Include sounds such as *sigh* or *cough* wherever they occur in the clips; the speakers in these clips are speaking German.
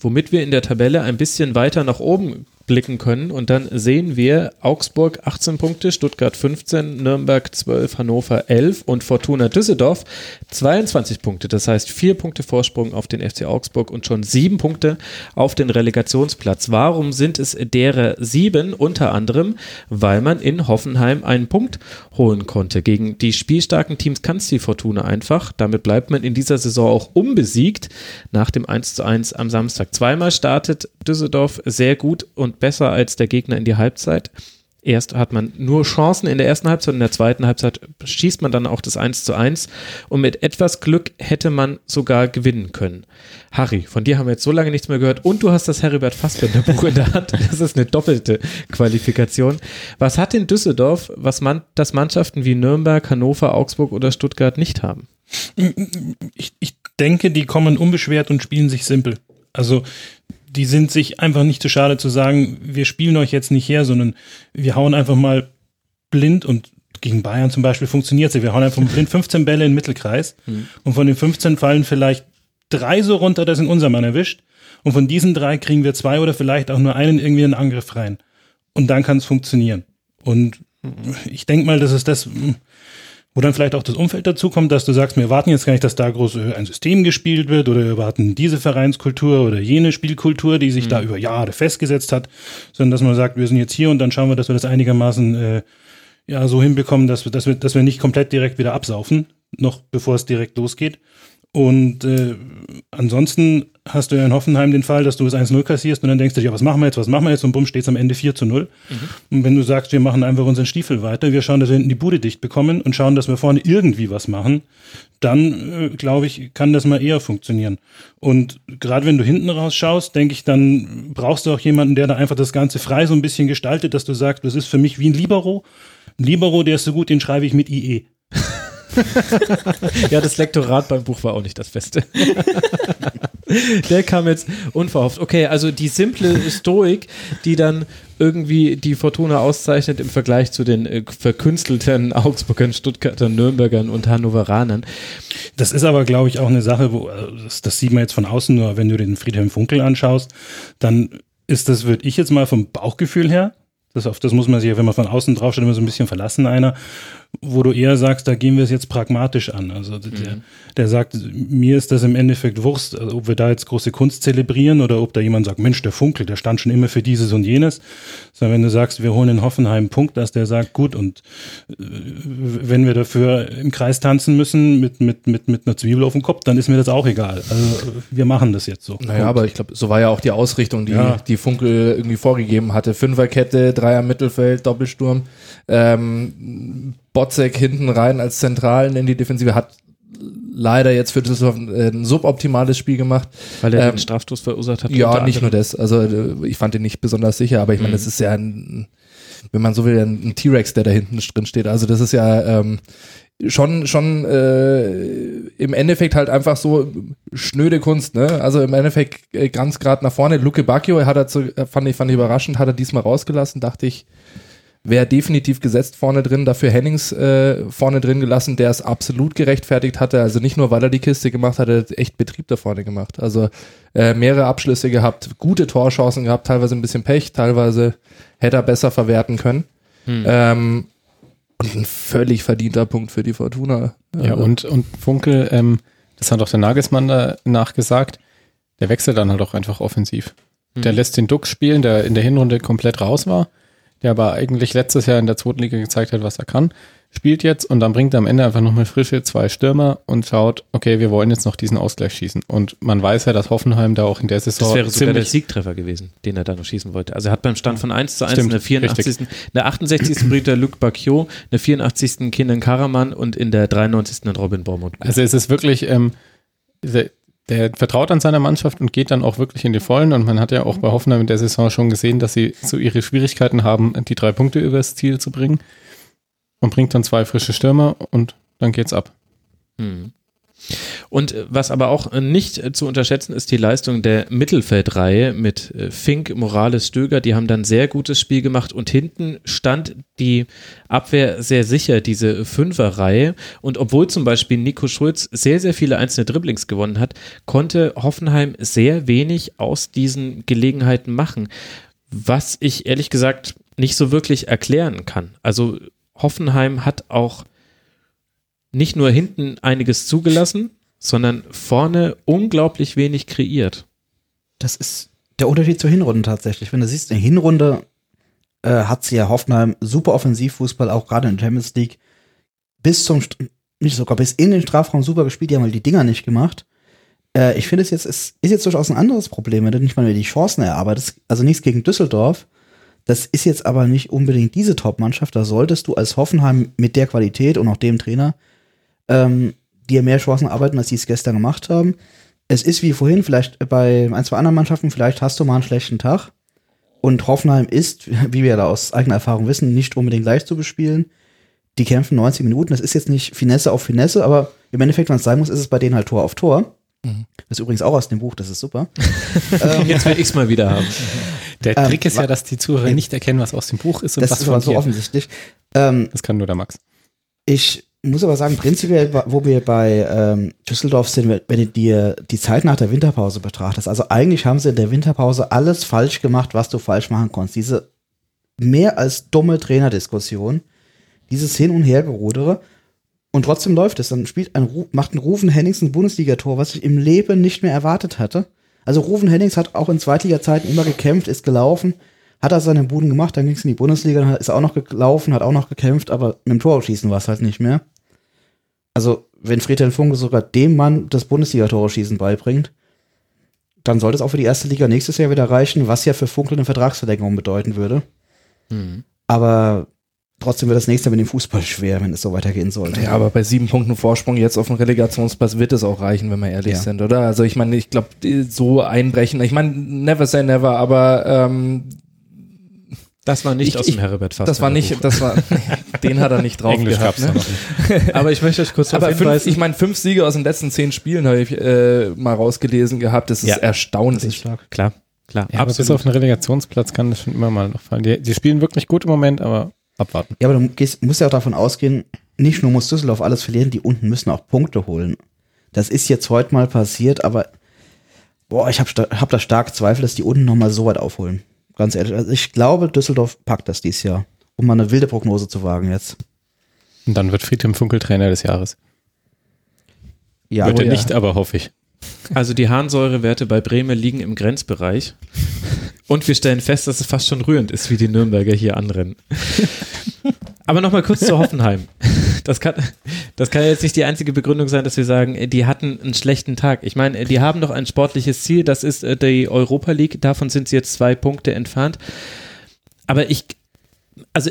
Womit wir in der Tabelle ein bisschen weiter nach oben blicken können. Und dann sehen wir Augsburg 18 Punkte, Stuttgart 15, Nürnberg 12, Hannover 11 und Fortuna Düsseldorf 22 Punkte. Das heißt vier Punkte Vorsprung auf den FC Augsburg und schon sieben Punkte auf den Relegationsplatz. Warum sind es derer sieben? Unter anderem, weil man in Hoffenheim einen Punkt holen konnte. Gegen die spielstarken Teams kann es die Fortuna einfach. Damit bleibt man in dieser Saison auch unbesiegt nach dem 1 zu 1 am Samstag. Zweimal startet Düsseldorf sehr gut und besser als der Gegner in die Halbzeit. Erst hat man nur Chancen in der ersten Halbzeit in der zweiten Halbzeit schießt man dann auch das 1 zu 1 und mit etwas Glück hätte man sogar gewinnen können. Harry, von dir haben wir jetzt so lange nichts mehr gehört und du hast das Heribert Fassbender Buch in der Hand. *laughs* Das ist eine doppelte Qualifikation. Was hat in Düsseldorf, was man, das Mannschaften wie Nürnberg, Hannover, Augsburg oder Stuttgart nicht haben? Ich, ich denke, die kommen unbeschwert und spielen sich simpel. Also die sind sich einfach nicht zu schade zu sagen, wir spielen euch jetzt nicht her, sondern wir hauen einfach mal blind und gegen Bayern zum Beispiel funktioniert sie. Wir hauen einfach blind 15 Bälle in den Mittelkreis mhm. und von den 15 fallen vielleicht drei so runter, dass ihn unser Mann erwischt. Und von diesen drei kriegen wir zwei oder vielleicht auch nur einen irgendwie in den Angriff rein. Und dann kann es funktionieren. Und mhm. ich denke mal, das ist das, wo dann vielleicht auch das Umfeld dazu kommt, dass du sagst, wir warten jetzt gar nicht, dass da groß ein System gespielt wird oder wir warten diese Vereinskultur oder jene Spielkultur, die sich mhm. da über Jahre festgesetzt hat, sondern dass man sagt, wir sind jetzt hier und dann schauen wir, dass wir das einigermaßen äh, ja so hinbekommen, dass wir, dass wir, dass wir nicht komplett direkt wieder absaufen, noch bevor es direkt losgeht. Und äh, ansonsten hast du ja in Hoffenheim den Fall, dass du es 1-0 kassierst und dann denkst du dir, ja, was machen wir jetzt, was machen wir jetzt? Und bumm, steht es am Ende 4 zu 0. Mhm. Und wenn du sagst, wir machen einfach unseren Stiefel weiter, wir schauen, dass wir hinten die Bude dicht bekommen und schauen, dass wir vorne irgendwie was machen, dann, äh, glaube ich, kann das mal eher funktionieren. Und gerade wenn du hinten rausschaust, denke ich, dann brauchst du auch jemanden, der da einfach das Ganze frei so ein bisschen gestaltet, dass du sagst, das ist für mich wie ein Libero. Ein Libero, der ist so gut, den schreibe ich mit IE. *laughs* ja, das Lektorat beim Buch war auch nicht das Beste. *laughs* Der kam jetzt unverhofft. Okay, also die simple Stoik, die dann irgendwie die Fortuna auszeichnet im Vergleich zu den äh, verkünstelten Augsburgern, Stuttgartern, Nürnbergern und Hannoveranern. Das ist aber, glaube ich, auch eine Sache, wo äh, das, das sieht man jetzt von außen nur, wenn du den Friedhelm Funkel anschaust, dann ist das, würde ich jetzt mal vom Bauchgefühl her, das, auf das muss man sich, wenn man von außen draufsteht, immer so ein bisschen verlassen, einer wo du eher sagst, da gehen wir es jetzt pragmatisch an. Also der, mhm. der sagt, mir ist das im Endeffekt Wurst, also ob wir da jetzt große Kunst zelebrieren oder ob da jemand sagt, Mensch, der Funkel, der stand schon immer für dieses und jenes. Sondern wenn du sagst, wir holen in Hoffenheim einen Punkt, dass der sagt, gut, und äh, wenn wir dafür im Kreis tanzen müssen mit, mit, mit, mit einer Zwiebel auf dem Kopf, dann ist mir das auch egal. Also wir machen das jetzt so. Naja, Punkt. aber ich glaube, so war ja auch die Ausrichtung, die, ja. die Funkel irgendwie vorgegeben hatte. Fünferkette, Dreier Mittelfeld, Doppelsturm. Ähm, Botzek hinten rein als Zentralen in die Defensive hat leider jetzt für Düsseldorf ein suboptimales Spiel gemacht. Weil er ähm, den Strafstoß verursacht hat. Ja, nicht nur das. Also äh, ich fand ihn nicht besonders sicher, aber ich meine, mhm. das ist ja ein, wenn man so will, ein T-Rex, der da hinten drin steht. Also das ist ja ähm, schon schon äh, im Endeffekt halt einfach so schnöde Kunst, ne? Also im Endeffekt äh, ganz gerade nach vorne. Luke Bacchio hat er zu, fand ich fand ich überraschend, hat er diesmal rausgelassen, dachte ich wäre definitiv gesetzt vorne drin, dafür Hennings äh, vorne drin gelassen, der es absolut gerechtfertigt hatte. Also nicht nur, weil er die Kiste gemacht hat, er hat echt Betrieb da vorne gemacht. Also äh, mehrere Abschlüsse gehabt, gute Torchancen gehabt, teilweise ein bisschen Pech, teilweise hätte er besser verwerten können. Hm. Ähm, und ein völlig verdienter Punkt für die Fortuna. Ja, also. und, und Funkel, ähm, das hat auch der Nagelsmann danach gesagt, der wechselt dann halt auch einfach offensiv. Der lässt den Duck spielen, der in der Hinrunde komplett raus war, der aber eigentlich letztes Jahr in der zweiten Liga gezeigt hat, was er kann. Spielt jetzt und dann bringt er am Ende einfach nochmal frische zwei Stürmer und schaut, okay, wir wollen jetzt noch diesen Ausgleich schießen. Und man weiß ja, dass Hoffenheim da auch in der Saison Das wäre sogar der Siegtreffer gewesen, den er da noch schießen wollte. Also er hat beim Stand von 1 zu 1 Stimmt, in der 84. In der 68. bringt er Luc Bacchio, in der 84. Kenan Karaman und in der 93. dann Robin Bormund. Also es ist wirklich, ähm, der, vertraut an seiner Mannschaft und geht dann auch wirklich in die Vollen. Und man hat ja auch bei Hoffenheim in der Saison schon gesehen, dass sie so ihre Schwierigkeiten haben, die drei Punkte übers Ziel zu bringen. Und bringt dann zwei frische Stürmer und dann geht's ab. Hm. Und äh, was aber auch äh, nicht äh, zu unterschätzen ist die Leistung der Mittelfeldreihe mit Fink, Morales, Stöger. Die haben dann sehr gutes Spiel gemacht und hinten stand die Abwehr sehr sicher, diese Fünferreihe. Und obwohl zum Beispiel Nico Schulz sehr, sehr viele einzelne Dribblings gewonnen hat, konnte Hoffenheim sehr wenig aus diesen Gelegenheiten machen. Was ich ehrlich gesagt nicht so wirklich erklären kann. Also Hoffenheim hat auch nicht nur hinten einiges zugelassen, sondern vorne unglaublich wenig kreiert. Das ist der Unterschied zur Hinrunde tatsächlich. Wenn du siehst, in der Hinrunde äh, hat sie ja Hoffenheim super Offensivfußball, auch gerade in der Champions League, bis zum, nicht sogar bis in den Strafraum super gespielt, die haben halt die Dinger nicht gemacht. Äh, ich finde es jetzt, es ist jetzt durchaus ein anderes Problem, wenn du nicht mal mehr die Chancen erarbeitest. Also nichts gegen Düsseldorf. Das ist jetzt aber nicht unbedingt diese Top-Mannschaft. Da solltest du als Hoffenheim mit der Qualität und auch dem Trainer ähm, dir mehr Chancen arbeiten, als sie es gestern gemacht haben. Es ist wie vorhin, vielleicht bei ein, zwei anderen Mannschaften, vielleicht hast du mal einen schlechten Tag. Und Hoffenheim ist, *laughs* wie wir da aus eigener Erfahrung wissen, nicht unbedingt leicht zu bespielen. Die kämpfen 90 Minuten. Das ist jetzt nicht Finesse auf Finesse, aber im Endeffekt, wenn es sein muss, ist es bei denen halt Tor auf Tor. Das ist übrigens auch aus dem Buch, das ist super. *laughs* ähm, Jetzt will ich es mal wieder haben. *laughs* Der Ähm, Trick ist wa- ja, dass die Zuhörer nicht erkennen, was aus dem Buch ist und das was ist aber so offensichtlich. Ähm, Das kann nur der Max. Ich muss aber sagen, prinzipiell, wo wir bei ähm, Düsseldorf sind, wenn du dir die Zeit nach der Winterpause betrachtest, also eigentlich haben sie in der Winterpause alles falsch gemacht, was du falsch machen konntest. Diese mehr als dumme Trainerdiskussion, dieses Hin- und Hergerudere und trotzdem läuft es. Dann spielt ein, macht ein Rufen Hennings ein Bundesligator, was ich im Leben nicht mehr erwartet hatte. Also Rufen Hennings hat auch in Zweitliga-Zeiten immer gekämpft, ist gelaufen, hat er seine Buden gemacht, dann ging es in die Bundesliga, dann ist er auch noch gelaufen, hat auch noch gekämpft, aber mit dem Torschießen war es halt nicht mehr. Also, wenn Friedhelm Funke sogar dem Mann das Bundesliga-Torschießen beibringt, dann sollte es auch für die erste Liga nächstes Jahr wieder reichen, was ja für Funkel eine Vertragsverlängerung bedeuten würde. Aber trotzdem wird das nächste Jahr mit dem Fußball schwer, wenn es so weitergehen sollte. Ja, aber bei sieben Punkten Vorsprung jetzt auf dem Relegationsplatz wird es auch reichen, wenn wir ehrlich Ja. sind, oder? Also ich meine, ich glaube, so einbrechen, ich meine, never say never, aber ähm, Das war nicht Ich- aus dem Herbert Fassbender das war nicht, Buch. das war, *laughs* den hat er nicht drauf Englisch gehabt. gab's da Ne? *laughs* Aber ich möchte euch kurz darauf Aber fünf, hinweisen. ich meine, fünf Siege aus den letzten zehn Spielen habe ich äh, mal rausgelesen gehabt. Das ist Ja. erstaunlich. klar, klar, Ja, aber bis auf den Relegationsplatz kann das schon immer mal noch fallen. Die, die spielen wirklich gut im Moment, aber abwarten. Ja, aber du gehst, musst ja auch davon ausgehen, nicht nur muss Düsseldorf alles verlieren, die unten müssen auch Punkte holen. Das ist jetzt heute mal passiert, aber boah, ich habe hab da stark Zweifel, dass die unten nochmal so weit aufholen. Ganz ehrlich. Also ich glaube, Düsseldorf packt das dieses Jahr. Um mal eine wilde Prognose zu wagen jetzt. Und dann wird Friedhelm Funkel Trainer des Jahres. Ja, wird oh er ja. nicht, aber hoffe ich. Also die Harnsäurewerte bei Bremen liegen im Grenzbereich. Und wir stellen fest, dass es fast schon rührend ist, wie die Nürnberger hier anrennen. *laughs* Aber nochmal kurz zu Hoffenheim. Das kann, das kann jetzt nicht die einzige Begründung sein, dass wir sagen, äh, die hatten einen schlechten Tag. Ich meine, äh, die haben doch ein sportliches Ziel, das ist äh, die Europa League. Davon sind sie jetzt zwei Punkte entfernt. Aber ich, also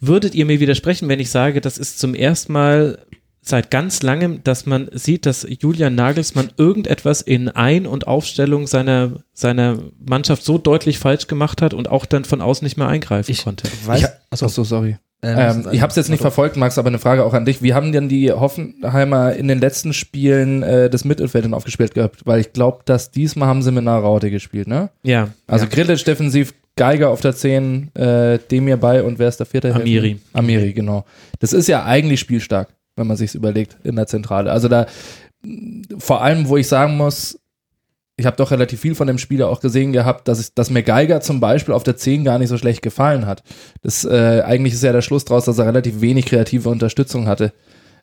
würdet ihr mir widersprechen, wenn ich sage, das ist zum ersten Mal seit ganz langem, dass man sieht, dass Julian Nagelsmann irgendetwas in Ein- und Aufstellung seiner, seiner Mannschaft so deutlich falsch gemacht hat und auch dann von außen nicht mehr eingreifen Ich konnte. weiß, Ich, achso, so, sorry. Ähm, Ähm, ich habe es jetzt nicht verfolgt, Max, aber eine Frage auch an dich. Wie haben denn die Hoffenheimer in den letzten Spielen äh, das Mittelfeld dann aufgespielt gehabt? Weil ich glaube, dass diesmal haben sie mit einer Raute gespielt, ne? Ja, Also ja. Grillitsch defensiv, Geiger auf der 10, äh, Demir bei und wer ist der vierte? Amiri. Amiri, genau. Das ist ja eigentlich spielstark, wenn man sich's überlegt, in der Zentrale. Also da, vor allem, wo ich sagen muss, ich habe doch relativ viel von dem Spieler auch gesehen gehabt, dass, ich, dass mir Geiger zum Beispiel auf der 10 gar nicht so schlecht gefallen hat. Das, äh, eigentlich ist ja der Schluss draus, dass er relativ wenig kreative Unterstützung hatte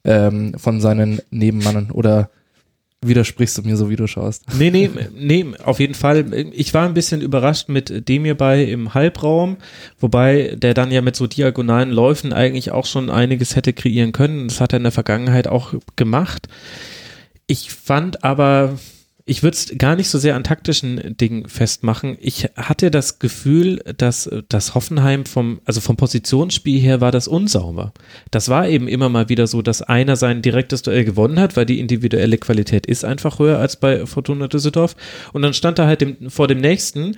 ähm, von seinen Nebenmannen oder widersprichst du mir so, wie du schaust. Nee, nee, nee, auf jeden Fall. Ich war ein bisschen überrascht mit dem hierbei im Halbraum, wobei der dann ja mit so diagonalen Läufen eigentlich auch schon einiges hätte kreieren können. Das hat er in der Vergangenheit auch gemacht. Ich fand aber, ich würde es gar nicht so sehr an taktischen Dingen festmachen. Ich hatte das Gefühl, dass das Hoffenheim vom, also vom Positionsspiel her war das unsauber. Das war eben immer mal wieder so, dass einer sein direktes Duell gewonnen hat, weil die individuelle Qualität ist einfach höher als bei Fortuna Düsseldorf. Und dann stand er halt dem, vor dem nächsten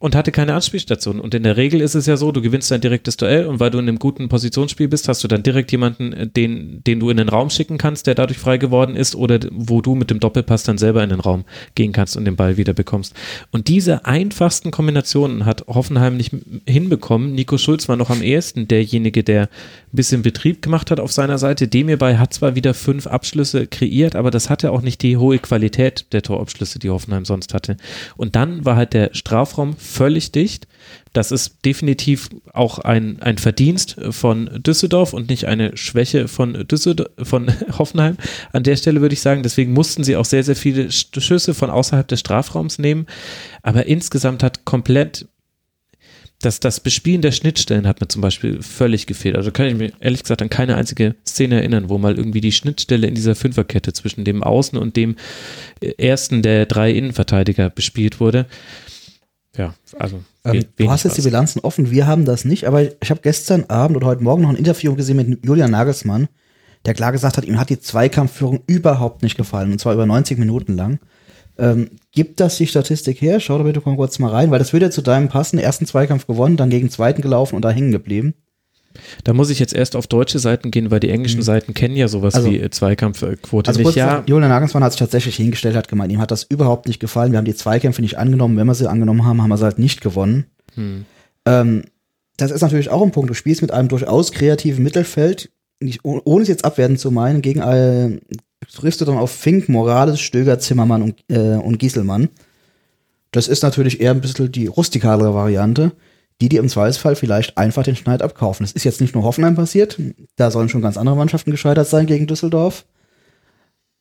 und hatte keine Anspielstation. Und in der Regel ist es ja so, du gewinnst dein direktes Duell und weil du in einem guten Positionsspiel bist, hast du dann direkt jemanden, äh, den, den du in den Raum schicken kannst, der dadurch frei geworden ist oder wo du mit dem Doppelpass dann selber in den Raum gehen kannst und den Ball wieder bekommst. Und diese einfachsten Kombinationen hat Hoffenheim nicht hinbekommen. Nico Schulz war noch am ehesten derjenige, der ein bisschen Betrieb gemacht hat auf seiner Seite. Demirbay hat zwar wieder fünf Abschlüsse kreiert, aber das hatte auch nicht die hohe Qualität der Torabschlüsse, die Hoffenheim sonst hatte. Und dann war halt der Strafraum völlig dicht. Das ist definitiv auch ein, ein Verdienst von Düsseldorf und nicht eine Schwäche von, Düsseldorf, von *laughs* Hoffenheim. An der Stelle würde ich sagen, deswegen mussten sie auch sehr, sehr viele Schüsse von außerhalb des Strafraums nehmen. Aber insgesamt hat komplett das, das Bespielen der Schnittstellen hat mir zum Beispiel völlig gefehlt. Also kann ich mir ehrlich gesagt an keine einzige Szene erinnern, wo mal irgendwie die Schnittstelle in dieser Fünferkette zwischen dem Außen und dem ersten der drei Innenverteidiger bespielt wurde. Ja, also. Ähm, du hast jetzt die Bilanzen offen, wir haben das nicht, aber ich habe gestern Abend oder heute Morgen noch ein Interview gesehen mit Julian Nagelsmann, der klar gesagt hat, ihm hat die Zweikampfführung überhaupt nicht gefallen, und zwar über 90 Minuten lang. Ähm, gibt das die Statistik her? Schau da bitte kurz mal rein, weil das würde ja zu deinem passen. Ersten Zweikampf gewonnen, dann gegen zweiten gelaufen und da hängen geblieben. Da muss ich jetzt erst auf deutsche Seiten gehen, weil die englischen mhm. Seiten kennen ja sowas also, wie Zweikampfquote also nicht. Ja. Julian Nagelsmann hat sich tatsächlich hingestellt, hat gemeint, ihm hat das überhaupt nicht gefallen. Wir haben die Zweikämpfe nicht angenommen. Wenn wir sie angenommen haben, haben wir sie halt nicht gewonnen. Hm. Ähm, das ist natürlich auch ein Punkt. Du spielst mit einem durchaus kreativen Mittelfeld, nicht, ohne es jetzt abwerten zu meinen, gegen äh, triffst du dann auf Fink, Morales, Stöger, Zimmermann und, äh, und Gieselmann. Das ist natürlich eher ein bisschen die rustikalere Variante die dir im Zweifelsfall vielleicht einfach den Schneid abkaufen. Das ist jetzt nicht nur Hoffenheim passiert, da sollen schon ganz andere Mannschaften gescheitert sein gegen Düsseldorf.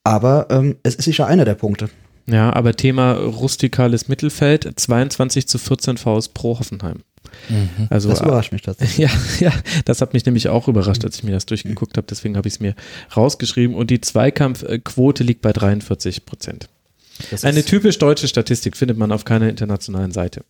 Aber ähm, es ist sicher einer der Punkte. Ja, aber Thema rustikales Mittelfeld, 22 zu 14 Vs pro Hoffenheim. Mhm. Also, das überrascht mich tatsächlich. *laughs* Ja, ja, das hat mich nämlich auch überrascht, als ich mir das durchgeguckt habe. Deswegen habe ich es mir rausgeschrieben. Und die Zweikampfquote liegt bei 43 Prozent. Eine typisch deutsche Statistik findet man auf keiner internationalen Seite.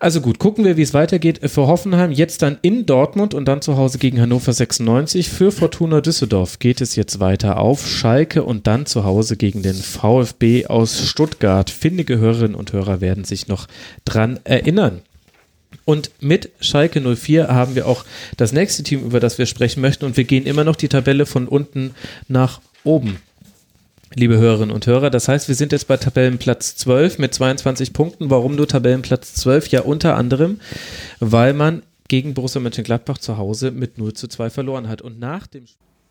Also gut, gucken wir, wie es weitergeht für Hoffenheim. Jetzt dann in Dortmund und dann zu Hause gegen Hannover 96. Für Fortuna Düsseldorf geht es jetzt weiter auf Schalke und dann zu Hause gegen den VfB aus Stuttgart. Findige Hörerinnen und Hörer werden sich noch dran erinnern. Und mit Schalke 04 haben wir auch das nächste Team, über das wir sprechen möchten. Und wir gehen immer noch die Tabelle von unten nach oben liebe Hörerinnen und Hörer. Das heißt, wir sind jetzt bei Tabellenplatz 12 mit 22 Punkten. Warum nur Tabellenplatz 12? Ja, unter anderem, weil man gegen Borussia Mönchengladbach zu Hause mit 0 zu 2 verloren hat. Und nach dem Spiel